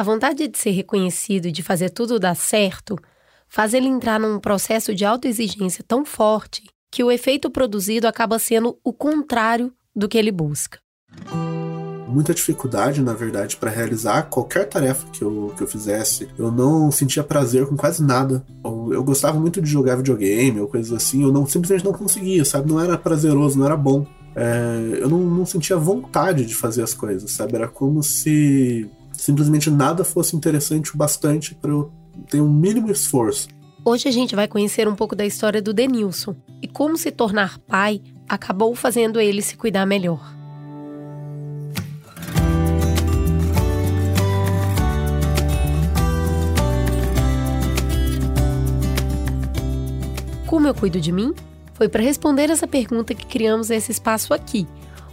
A vontade de ser reconhecido e de fazer tudo dar certo faz ele entrar num processo de autoexigência tão forte que o efeito produzido acaba sendo o contrário do que ele busca. Muita dificuldade, na verdade, para realizar qualquer tarefa que eu, que eu fizesse. Eu não sentia prazer com quase nada. Eu gostava muito de jogar videogame ou coisas assim. Eu não simplesmente não conseguia, sabe? Não era prazeroso, não era bom. É, eu não, não sentia vontade de fazer as coisas, sabe? Era como se simplesmente nada fosse interessante o bastante para eu ter um mínimo esforço. Hoje a gente vai conhecer um pouco da história do Denilson e como se tornar pai acabou fazendo ele se cuidar melhor. Como eu cuido de mim? Foi para responder essa pergunta que criamos esse espaço aqui,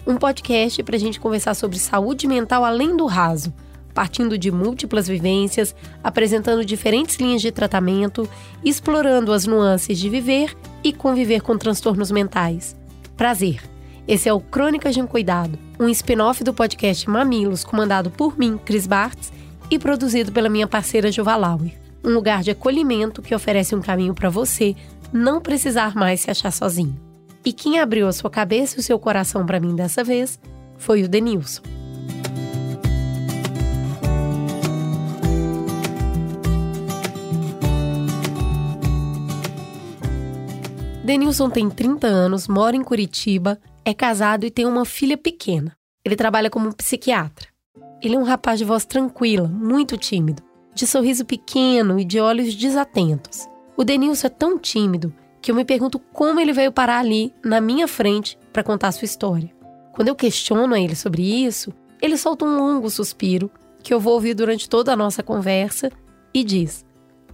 um podcast para a gente conversar sobre saúde mental além do raso partindo de múltiplas vivências, apresentando diferentes linhas de tratamento, explorando as nuances de viver e conviver com transtornos mentais. Prazer! Esse é o Crônicas de um Cuidado, um spin-off do podcast Mamilos, comandado por mim, Cris Bartz, e produzido pela minha parceira Juvalauer. Um lugar de acolhimento que oferece um caminho para você não precisar mais se achar sozinho. E quem abriu a sua cabeça e o seu coração para mim dessa vez foi o Denilson. Denilson tem 30 anos, mora em Curitiba, é casado e tem uma filha pequena. Ele trabalha como psiquiatra. Ele é um rapaz de voz tranquila, muito tímido, de sorriso pequeno e de olhos desatentos. O Denilson é tão tímido que eu me pergunto como ele veio parar ali, na minha frente, para contar sua história. Quando eu questiono a ele sobre isso, ele solta um longo suspiro que eu vou ouvir durante toda a nossa conversa e diz: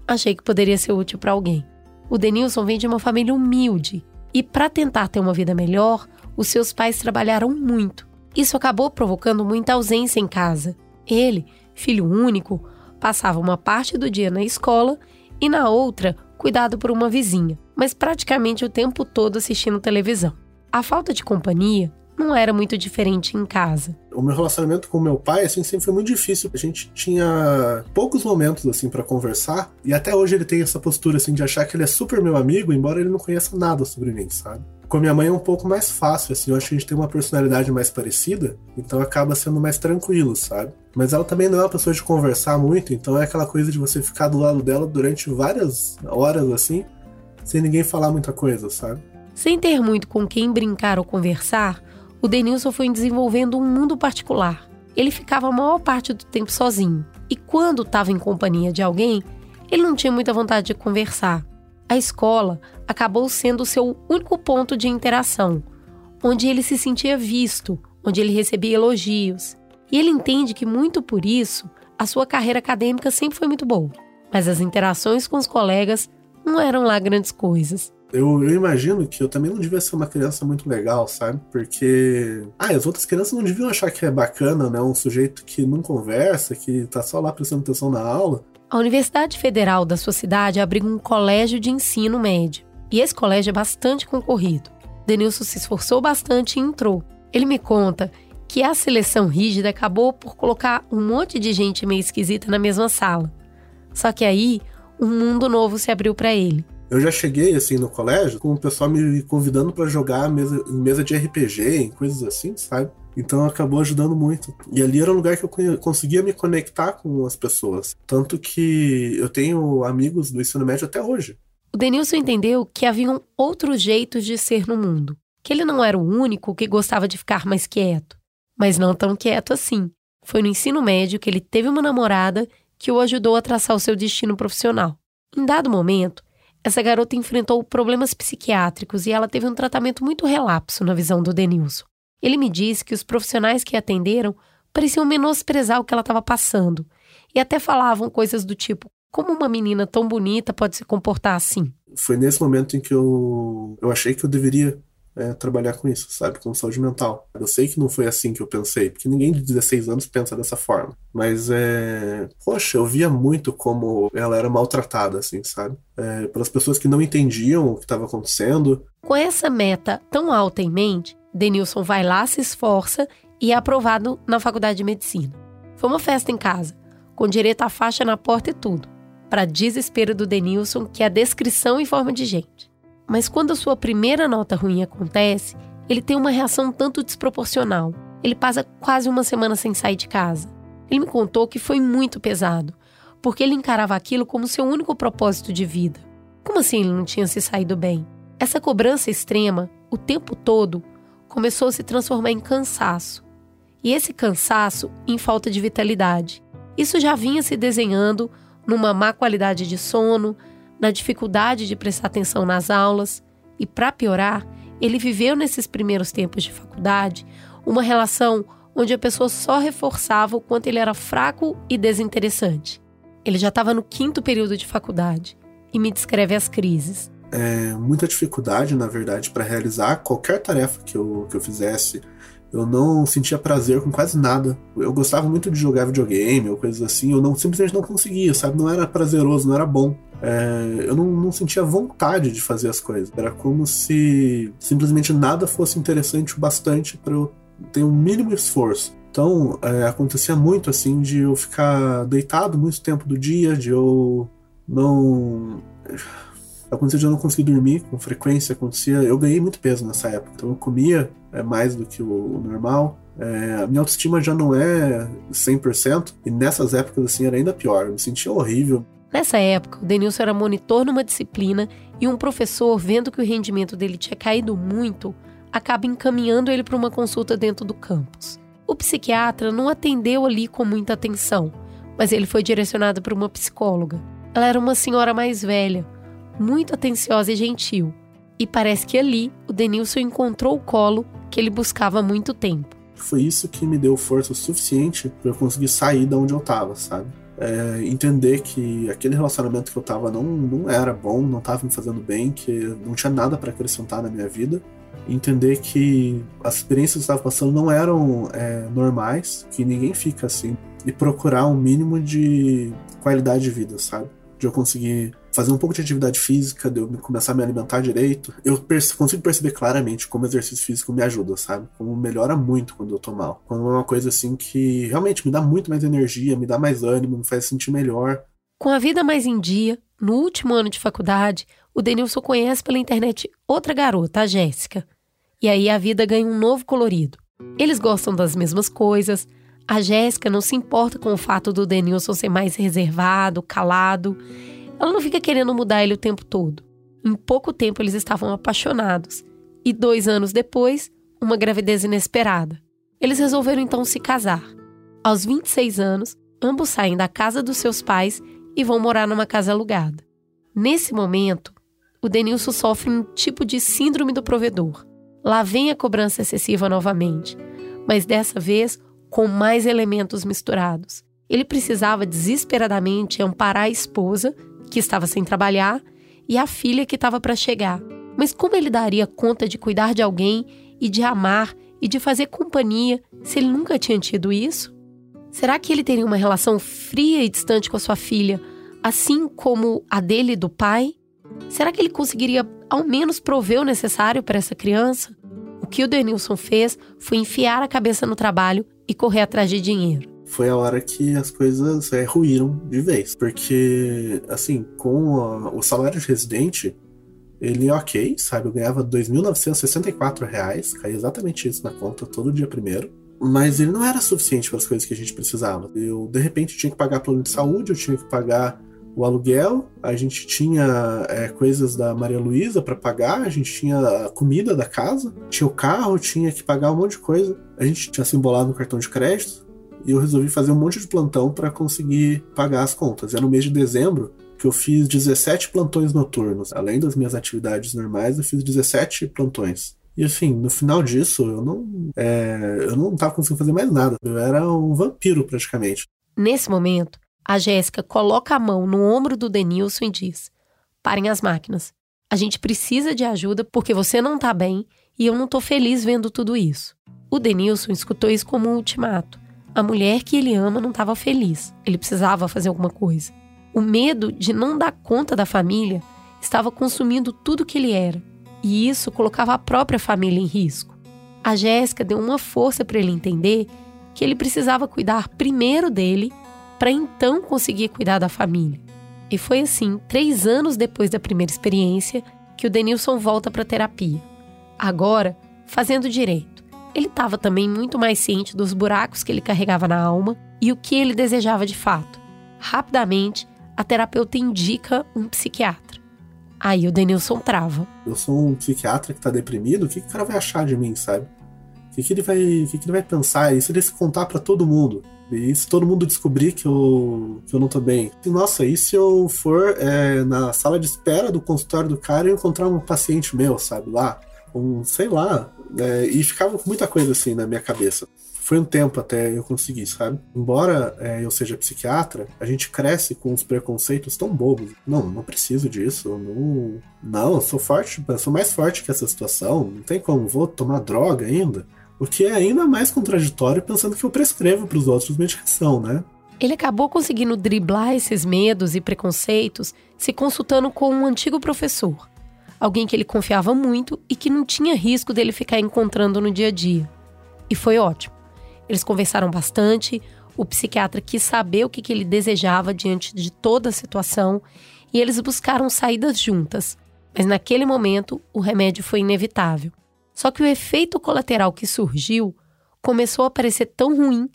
Achei que poderia ser útil para alguém. O Denilson vem de uma família humilde e, para tentar ter uma vida melhor, os seus pais trabalharam muito. Isso acabou provocando muita ausência em casa. Ele, filho único, passava uma parte do dia na escola e na outra cuidado por uma vizinha, mas praticamente o tempo todo assistindo televisão. A falta de companhia não era muito diferente em casa. O meu relacionamento com meu pai assim sempre foi muito difícil. A gente tinha poucos momentos assim para conversar e até hoje ele tem essa postura assim de achar que ele é super meu amigo, embora ele não conheça nada sobre mim, sabe? Com a minha mãe é um pouco mais fácil, assim, eu acho que a gente tem uma personalidade mais parecida, então acaba sendo mais tranquilo, sabe? Mas ela também não é uma pessoa de conversar muito, então é aquela coisa de você ficar do lado dela durante várias horas assim, sem ninguém falar muita coisa, sabe? Sem ter muito com quem brincar ou conversar, o Denilson foi desenvolvendo um mundo particular. Ele ficava a maior parte do tempo sozinho. E quando estava em companhia de alguém, ele não tinha muita vontade de conversar. A escola acabou sendo o seu único ponto de interação, onde ele se sentia visto, onde ele recebia elogios. E ele entende que, muito por isso, a sua carreira acadêmica sempre foi muito boa. Mas as interações com os colegas não eram lá grandes coisas eu, eu, imagino que eu também não devia ser uma criança muito legal, sabe? Porque. Ah, as outras crianças não deviam achar que é bacana, né? Um sujeito que não conversa, que tá só lá prestando atenção na aula. A Universidade Federal da sua cidade abriga um colégio de ensino médio. E esse colégio é bastante concorrido. Denilson se esforçou bastante e entrou. Ele me conta que a seleção rígida acabou por colocar um monte de gente meio esquisita na mesma sala. Só que aí, um mundo novo se abriu para ele. Eu já cheguei assim no colégio com o pessoal me convidando para jogar mesa, mesa de RPG, em coisas assim, sabe? Então acabou ajudando muito. E ali era um lugar que eu conseguia me conectar com as pessoas. Tanto que eu tenho amigos do ensino médio até hoje. O Denilson entendeu que haviam outros jeitos de ser no mundo. Que ele não era o único que gostava de ficar mais quieto. Mas não tão quieto assim. Foi no ensino médio que ele teve uma namorada que o ajudou a traçar o seu destino profissional. Em dado momento, essa garota enfrentou problemas psiquiátricos e ela teve um tratamento muito relapso na visão do Denilson. Ele me disse que os profissionais que a atenderam pareciam menosprezar o que ela estava passando e até falavam coisas do tipo: como uma menina tão bonita pode se comportar assim? Foi nesse momento em que eu, eu achei que eu deveria é, trabalhar com isso, sabe? Com saúde mental. Eu sei que não foi assim que eu pensei, porque ninguém de 16 anos pensa dessa forma. Mas é. Poxa, eu via muito como ela era maltratada, assim, sabe? É, pelas pessoas que não entendiam o que estava acontecendo. Com essa meta tão alta em mente, Denilson vai lá, se esforça e é aprovado na faculdade de medicina. Foi uma festa em casa, com direito à faixa na porta e tudo, para desespero do Denilson, que é a descrição em forma de gente. Mas quando a sua primeira nota ruim acontece, ele tem uma reação tanto desproporcional. Ele passa quase uma semana sem sair de casa. Ele me contou que foi muito pesado, porque ele encarava aquilo como seu único propósito de vida. Como assim ele não tinha se saído bem? Essa cobrança extrema, o tempo todo, começou a se transformar em cansaço. E esse cansaço em falta de vitalidade. Isso já vinha se desenhando numa má qualidade de sono, na dificuldade de prestar atenção nas aulas, e para piorar, ele viveu nesses primeiros tempos de faculdade uma relação onde a pessoa só reforçava o quanto ele era fraco e desinteressante. Ele já estava no quinto período de faculdade e me descreve as crises. É, muita dificuldade, na verdade, para realizar qualquer tarefa que eu, que eu fizesse. Eu não sentia prazer com quase nada. Eu gostava muito de jogar videogame ou coisas assim. Eu não simplesmente não conseguia, sabe? Não era prazeroso, não era bom. É, eu não, não, sentia vontade de fazer as coisas. Era como se simplesmente nada fosse interessante o bastante para eu ter um mínimo esforço. Então, é, acontecia muito assim de eu ficar deitado muito tempo do dia, de eu não. Acontecia de eu não conseguir dormir com frequência, acontecia. Eu ganhei muito peso nessa época, então eu comia é, mais do que o, normal. É, a minha autoestima já não é 100%, e nessas épocas assim era ainda pior. Eu me sentia horrível. Nessa época, o Denilson era monitor numa disciplina e um professor, vendo que o rendimento dele tinha caído muito, acaba encaminhando ele para uma consulta dentro do campus. O psiquiatra não atendeu ali com muita atenção, mas ele foi direcionado para uma psicóloga. Ela era uma senhora mais velha, muito atenciosa e gentil. E parece que ali o Denilson encontrou o colo que ele buscava há muito tempo. Foi isso que me deu força suficiente para eu conseguir sair da onde eu estava, sabe? É, entender que aquele relacionamento que eu tava não, não era bom, não tava me fazendo bem, que não tinha nada para acrescentar na minha vida entender que as experiências que eu estava passando não eram é, normais, que ninguém fica assim, e procurar um mínimo de qualidade de vida, sabe? De eu conseguir fazer um pouco de atividade física, de eu começar a me alimentar direito. Eu perce consigo perceber claramente como exercício físico me ajuda, sabe? Como melhora muito quando eu tô mal. Como é uma coisa assim que realmente me dá muito mais energia, me dá mais ânimo, me faz sentir melhor. Com a vida mais em dia, no último ano de faculdade, o Denilson conhece pela internet outra garota, a Jéssica. E aí a vida ganha um novo colorido. Eles gostam das mesmas coisas. A Jéssica não se importa com o fato do Denilson ser mais reservado, calado. Ela não fica querendo mudar ele o tempo todo. Em pouco tempo eles estavam apaixonados. E dois anos depois, uma gravidez inesperada. Eles resolveram então se casar. Aos 26 anos, ambos saem da casa dos seus pais e vão morar numa casa alugada. Nesse momento, o Denilson sofre um tipo de síndrome do provedor. Lá vem a cobrança excessiva novamente, mas dessa vez com mais elementos misturados. Ele precisava desesperadamente amparar a esposa, que estava sem trabalhar, e a filha que estava para chegar. Mas como ele daria conta de cuidar de alguém e de amar e de fazer companhia se ele nunca tinha tido isso? Será que ele teria uma relação fria e distante com a sua filha, assim como a dele do pai? Será que ele conseguiria ao menos prover o necessário para essa criança? O que o Denilson fez foi enfiar a cabeça no trabalho e correr atrás de dinheiro. Foi a hora que as coisas é, ruíram de vez. Porque, assim, com a, o salário de residente, ele é ok, sabe? Eu ganhava R$ 2.964, caía exatamente isso na conta todo dia primeiro. Mas ele não era suficiente para as coisas que a gente precisava. Eu, de repente, tinha que pagar plano de saúde, eu tinha que pagar o aluguel, a gente tinha é, coisas da Maria Luísa para pagar, a gente tinha a comida da casa, tinha o carro, tinha que pagar um monte de coisa. A gente tinha se embolado no cartão de crédito e eu resolvi fazer um monte de plantão para conseguir pagar as contas. Era no mês de dezembro que eu fiz 17 plantões noturnos. Além das minhas atividades normais, eu fiz 17 plantões. E assim, no final disso, eu não, é, eu não tava conseguindo fazer mais nada. Eu era um vampiro praticamente. Nesse momento, a Jéssica coloca a mão no ombro do Denilson e diz: Parem as máquinas. A gente precisa de ajuda porque você não tá bem e eu não tô feliz vendo tudo isso. O Denilson escutou isso como um ultimato. A mulher que ele ama não estava feliz. Ele precisava fazer alguma coisa. O medo de não dar conta da família estava consumindo tudo que ele era, e isso colocava a própria família em risco. A Jéssica deu uma força para ele entender que ele precisava cuidar primeiro dele para então conseguir cuidar da família. E foi assim, três anos depois da primeira experiência, que o Denilson volta para terapia. Agora, fazendo direito. Ele estava também muito mais ciente dos buracos que ele carregava na alma e o que ele desejava de fato. Rapidamente, a terapeuta indica um psiquiatra. Aí o Denilson trava. Eu sou um psiquiatra que tá deprimido, o que, que o cara vai achar de mim, sabe? O que, que, ele, vai, o que, que ele vai pensar? E se ele se contar para todo mundo? E se todo mundo descobrir que eu, que eu não tô bem? E, nossa, e se eu for é, na sala de espera do consultório do cara e encontrar um paciente meu, sabe, lá? Um, sei lá. É, e ficava muita coisa assim na minha cabeça. Foi um tempo até eu conseguir, sabe? Embora é, eu seja psiquiatra, a gente cresce com os preconceitos tão bobos. Não, não preciso disso. Não, não, eu sou forte, eu sou mais forte que essa situação. Não tem como, vou tomar droga ainda. O que é ainda mais contraditório pensando que eu prescrevo para os outros medicação, né? Ele acabou conseguindo driblar esses medos e preconceitos se consultando com um antigo professor, alguém que ele confiava muito e que não tinha risco dele ficar encontrando no dia a dia. E foi ótimo. Eles conversaram bastante, o psiquiatra quis saber o que, que ele desejava diante de toda a situação e eles buscaram saídas juntas. Mas naquele momento, o remédio foi inevitável. Só que o efeito colateral que surgiu começou a parecer tão ruim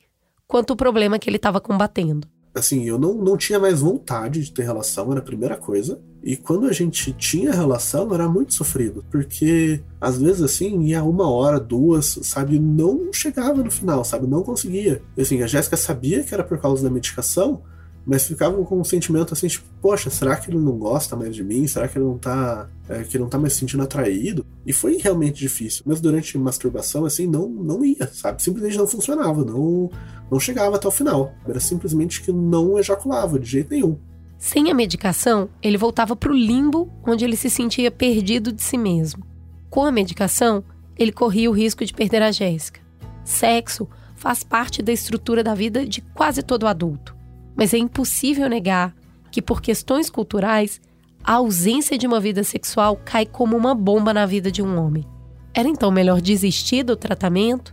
quanto o problema que ele estava combatendo. Assim, eu não, não tinha mais vontade de ter relação, era a primeira coisa. E quando a gente tinha relação, era muito sofrido, porque às vezes assim, ia uma hora, duas, sabe, não chegava no final, sabe, não conseguia. Assim, a Jéssica sabia que era por causa da medicação, mas ficavam com um sentimento assim, tipo, poxa, será que ele não gosta mais de mim? Será que ele não tá. É, que não tá mais se sentindo atraído? E foi realmente difícil. Mas durante masturbação, assim, não, não ia, sabe? Simplesmente não funcionava, não, não chegava até o final. Era simplesmente que não ejaculava de jeito nenhum. Sem a medicação, ele voltava para o limbo onde ele se sentia perdido de si mesmo. Com a medicação, ele corria o risco de perder a Jéssica. Sexo faz parte da estrutura da vida de quase todo adulto. Mas é impossível negar que, por questões culturais, a ausência de uma vida sexual cai como uma bomba na vida de um homem. Era então melhor desistir do tratamento?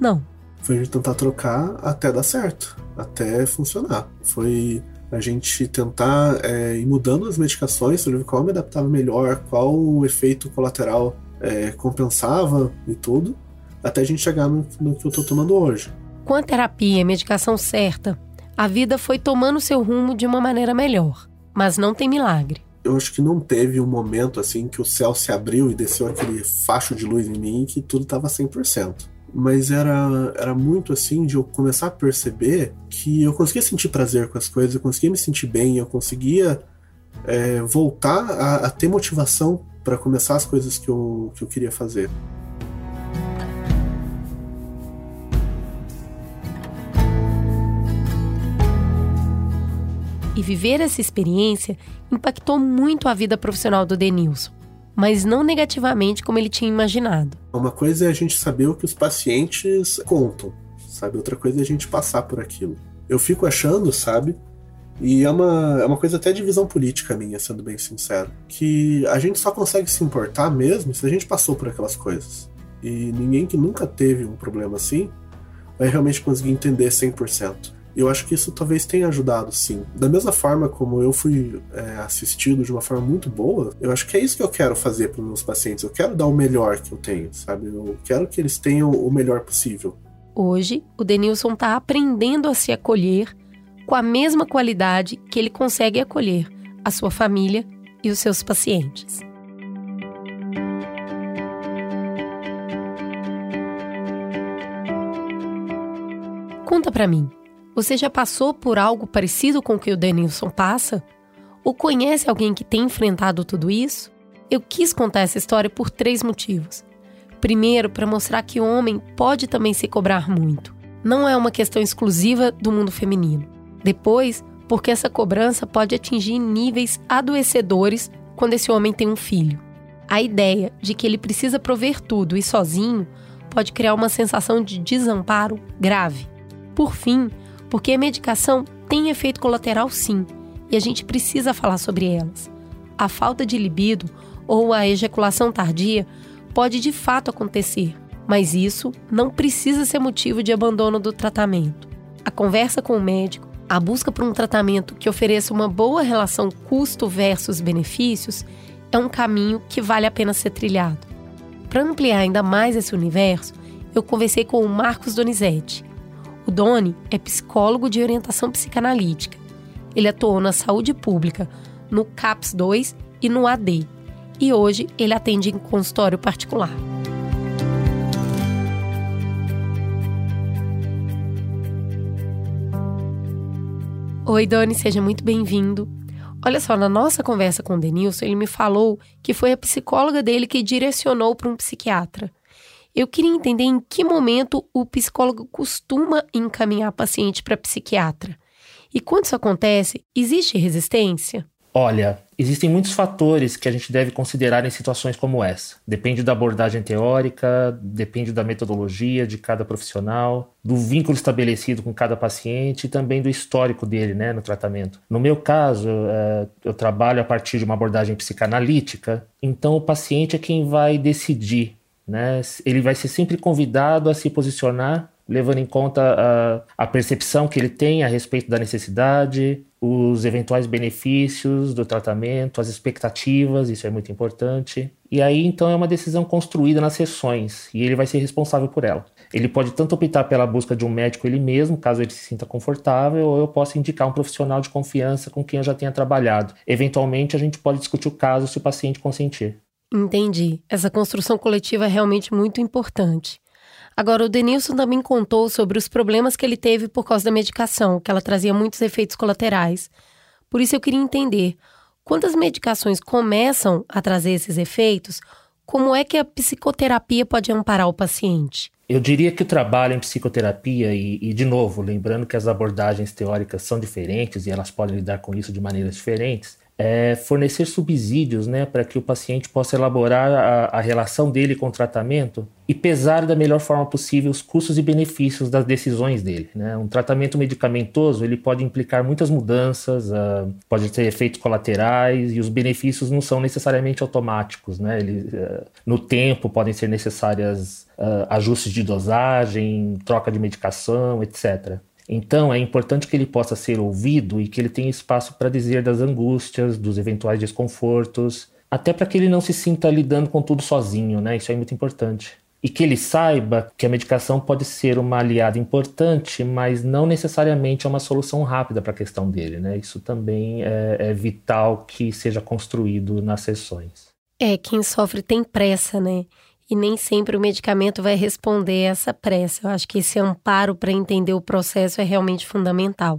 Não. Foi tentar trocar até dar certo, até funcionar. Foi a gente tentar é, ir mudando as medicações ver qual me adaptava melhor, qual o efeito colateral é, compensava e tudo, até a gente chegar no, no que eu estou tomando hoje. Com a terapia e medicação certa, a vida foi tomando seu rumo de uma maneira melhor, mas não tem milagre. Eu acho que não teve um momento assim que o céu se abriu e desceu aquele facho de luz em mim que tudo estava 100%. Mas era, era muito assim de eu começar a perceber que eu conseguia sentir prazer com as coisas, eu conseguia me sentir bem, eu conseguia é, voltar a, a ter motivação para começar as coisas que eu, que eu queria fazer. E viver essa experiência impactou muito a vida profissional do Denilson, mas não negativamente como ele tinha imaginado. Uma coisa é a gente saber o que os pacientes contam, sabe? Outra coisa é a gente passar por aquilo. Eu fico achando, sabe? E é uma, é uma coisa até de visão política minha, sendo bem sincero. Que a gente só consegue se importar mesmo se a gente passou por aquelas coisas. E ninguém que nunca teve um problema assim vai realmente conseguir entender 100%. Eu acho que isso talvez tenha ajudado, sim. Da mesma forma como eu fui é, assistido de uma forma muito boa, eu acho que é isso que eu quero fazer para meus pacientes. Eu quero dar o melhor que eu tenho, sabe? Eu quero que eles tenham o melhor possível. Hoje, o Denilson está aprendendo a se acolher com a mesma qualidade que ele consegue acolher a sua família e os seus pacientes. Conta para mim, você já passou por algo parecido com o que o Denilson passa? Ou conhece alguém que tem enfrentado tudo isso? Eu quis contar essa história por três motivos. Primeiro, para mostrar que o homem pode também se cobrar muito. Não é uma questão exclusiva do mundo feminino. Depois, porque essa cobrança pode atingir níveis adoecedores quando esse homem tem um filho. A ideia de que ele precisa prover tudo e sozinho pode criar uma sensação de desamparo grave. Por fim, porque a medicação tem efeito colateral sim, e a gente precisa falar sobre elas. A falta de libido ou a ejaculação tardia pode de fato acontecer, mas isso não precisa ser motivo de abandono do tratamento. A conversa com o médico A busca por um tratamento que ofereça uma boa relação custo versus benefícios é um caminho que vale a pena ser trilhado. Para ampliar ainda mais esse universo, eu conversei com o Marcos Donizete. O Doni é psicólogo de orientação psicanalítica. Ele atuou na saúde pública, no CAPS 2 e no AD. E hoje ele atende em consultório particular. Oi, Doni, seja muito bem-vindo. Olha só, na nossa conversa com o Denilson, ele me falou que foi a psicóloga dele que direcionou para um psiquiatra. Eu queria entender em que momento o psicólogo costuma encaminhar paciente para psiquiatra. E quando isso acontece, existe resistência? Olha, existem muitos fatores que a gente deve considerar em situações como essa. Depende da abordagem teórica, depende da metodologia de cada profissional, do vínculo estabelecido com cada paciente e também do histórico dele né, no tratamento. No meu caso, é, eu trabalho a partir de uma abordagem psicanalítica, então o paciente é quem vai decidir. Né? Ele vai ser sempre convidado a se posicionar levando em conta a, a, percepção que ele tem a respeito da necessidade, os eventuais benefícios do tratamento, as expectativas, isso é muito importante. E aí então é uma decisão construída nas sessões e ele vai ser responsável por ela. Ele pode tanto optar pela busca de um médico ele mesmo, caso ele se sinta confortável, ou eu posso indicar um profissional de confiança com quem eu já tenha trabalhado. Eventualmente a gente pode discutir o caso se o paciente consentir. Entendi. Essa construção coletiva é realmente muito importante. Agora, o Denilson também contou sobre os problemas que ele teve por causa da medicação, que ela trazia muitos efeitos colaterais. Por isso, eu queria entender: quando as medicações começam a trazer esses efeitos, como é que a psicoterapia pode amparar o paciente? Eu diria que o trabalho em psicoterapia, e, e, de novo, lembrando que as abordagens teóricas são diferentes e elas podem lidar com isso de maneiras diferentes, é fornecer subsídios né, para que o paciente possa elaborar a, a, relação dele com o tratamento e pesar da melhor forma possível os custos e benefícios das decisões dele. Né? Um tratamento medicamentoso ele pode implicar muitas mudanças, uh, pode ter efeitos colaterais e os benefícios não são necessariamente automáticos. Né? Ele, uh, no tempo podem ser necessárias uh, ajustes de dosagem, troca de medicação, etc. Então é importante que ele possa ser ouvido e que ele tenha espaço para dizer das angústias, dos eventuais desconfortos, até para que ele não se sinta lidando com tudo sozinho, né? Isso é muito importante. E que ele saiba que a medicação pode ser uma aliada importante, mas não necessariamente é uma solução rápida para a questão dele, né? Isso também é, é vital que seja construído nas sessões. É, quem sofre tem pressa, né? E nem sempre o medicamento vai responder essa pressa. Eu acho que esse amparo para entender o processo é realmente fundamental.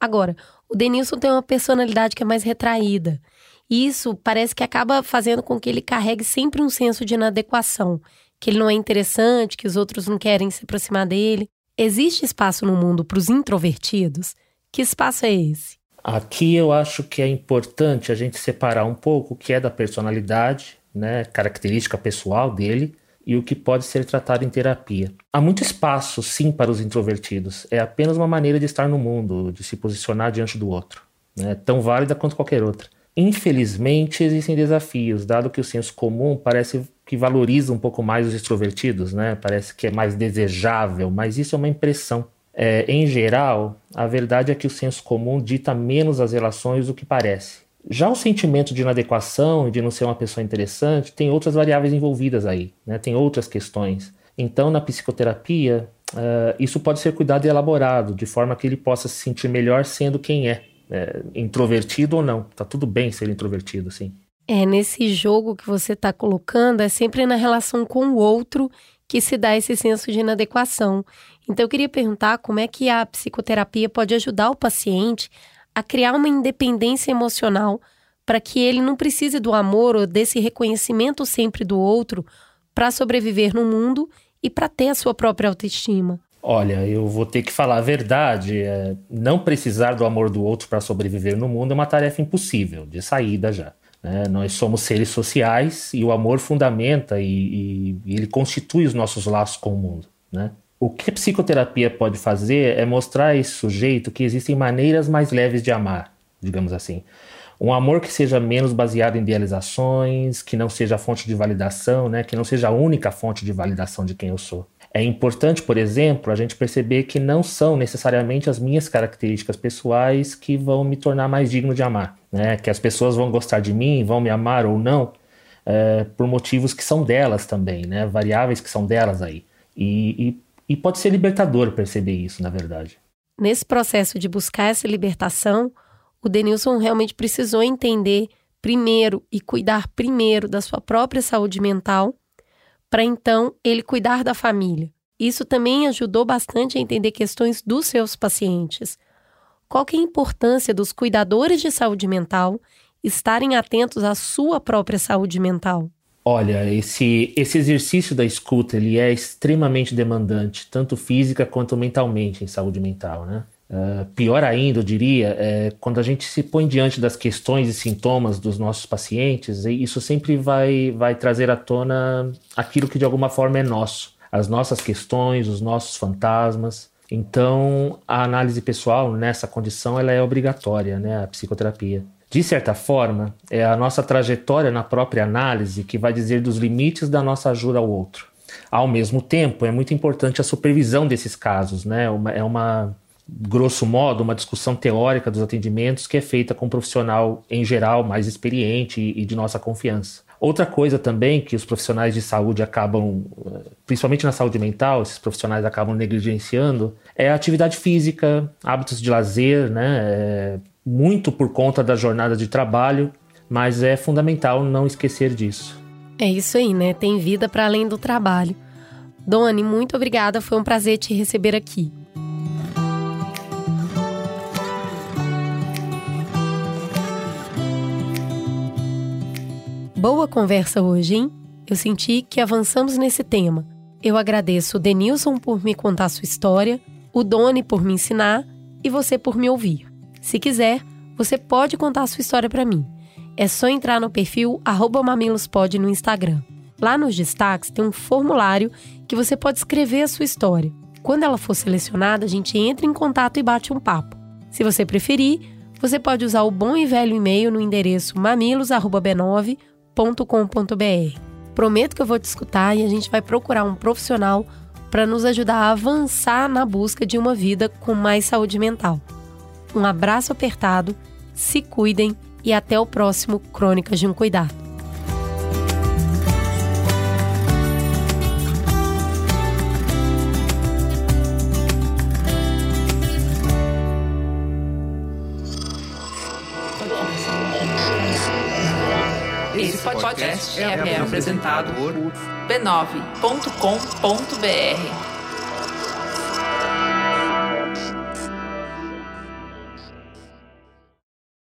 Agora, o Denilson tem uma personalidade que é mais retraída. Isso parece que acaba fazendo com que ele carregue sempre um senso de inadequação, que ele não é interessante, que os outros não querem se aproximar dele. Existe espaço no mundo para os introvertidos? Que espaço é esse? Aqui eu acho que é importante a gente separar um pouco o que é da personalidade né, característica pessoal dele e o que pode ser tratado em terapia. Há muito espaço, sim, para os introvertidos. É apenas uma maneira de estar no mundo, de se posicionar diante do outro. Né? Tão válida quanto qualquer outra. Infelizmente, existem desafios, dado que o senso comum parece que valoriza um pouco mais os extrovertidos, né? parece que é mais desejável, mas isso é uma impressão. É, em geral, a verdade é que o senso comum dita menos as relações do que parece. Já o sentimento de inadequação e de não ser uma pessoa interessante tem outras variáveis envolvidas aí, né? tem outras questões. Então, na psicoterapia, uh, isso pode ser cuidado e elaborado, de forma que ele possa se sentir melhor sendo quem é, é introvertido ou não. Tá tudo bem ser introvertido, sim. É, nesse jogo que você está colocando, é sempre na relação com o outro que se dá esse senso de inadequação. Então, eu queria perguntar como é que a psicoterapia pode ajudar o paciente a criar uma independência emocional para que ele não precise do amor ou desse reconhecimento sempre do outro para sobreviver no mundo e para ter a sua própria autoestima. Olha, eu vou ter que falar a verdade. É, não precisar do amor do outro para sobreviver no mundo é uma tarefa impossível, de saída já. Né? Nós somos seres sociais e o amor fundamenta e, e, e ele constitui os nossos laços com o mundo. Né? O que a psicoterapia pode fazer é mostrar a esse sujeito que existem maneiras mais leves de amar, digamos assim. Um amor que seja menos baseado em idealizações, que não seja fonte de validação, né? que não seja a única fonte de validação de quem eu sou. É importante, por exemplo, a gente perceber que não são necessariamente as minhas características pessoais que vão me tornar mais digno de amar. Né? Que as pessoas vão gostar de mim, vão me amar ou não, é, por motivos que são delas também, né? variáveis que são delas aí. E, e, e pode ser libertador perceber isso, na verdade. Nesse processo de buscar essa libertação, o Denilson realmente precisou entender primeiro e cuidar primeiro da sua própria saúde mental para então ele cuidar da família. Isso também ajudou bastante a entender questões dos seus pacientes. Qual é a importância dos cuidadores de saúde mental estarem atentos à sua própria saúde mental? Olha, esse, esse exercício da escuta ele é extremamente demandante, tanto física quanto mentalmente em saúde mental, né? Uh, pior ainda, eu diria, é quando a gente se põe diante das questões e sintomas dos nossos pacientes, isso sempre vai, vai trazer à tona aquilo que de alguma forma é nosso, as nossas questões, os nossos fantasmas. Então, a análise pessoal nessa condição ela é obrigatória, né, a psicoterapia. De certa forma, é a nossa trajetória na própria análise que vai dizer dos limites da nossa ajuda ao outro. Ao mesmo tempo, é muito importante a supervisão desses casos, né? Uma, é uma grosso modo, uma discussão teórica dos atendimentos que é feita com um profissional, em geral, mais experiente e de nossa confiança. Outra coisa também que os profissionais de saúde acabam, principalmente na saúde mental, esses profissionais acabam negligenciando, é a atividade física, hábitos de lazer, né? É muito por conta da jornada de trabalho, mas é fundamental não esquecer disso. É isso aí, né? Tem vida para além do trabalho. Doni, muito obrigada, foi um prazer te receber aqui. Boa conversa hoje, hein? Eu senti que avançamos nesse tema. Eu agradeço o Denilson por me contar sua história, o Doni por me ensinar e você por me ouvir. Se quiser, você pode contar sua história para mim. É só entrar no perfil mamilospod no Instagram. Lá nos destaques tem um formulário que você pode escrever a sua história. Quando ela for selecionada, a gente entra em contato e bate um papo. Se você preferir, você pode usar o bom e velho e-mail no endereço mamilos@b9 www.cultura.com.br. Prometo que eu vou te escutar e a gente vai procurar um profissional para nos ajudar a avançar na busca de uma vida com mais saúde mental. Um abraço apertado, se cuidem e até o próximo Crônicas de um Cuidado. podcast é, é apresentado por b9.com.br.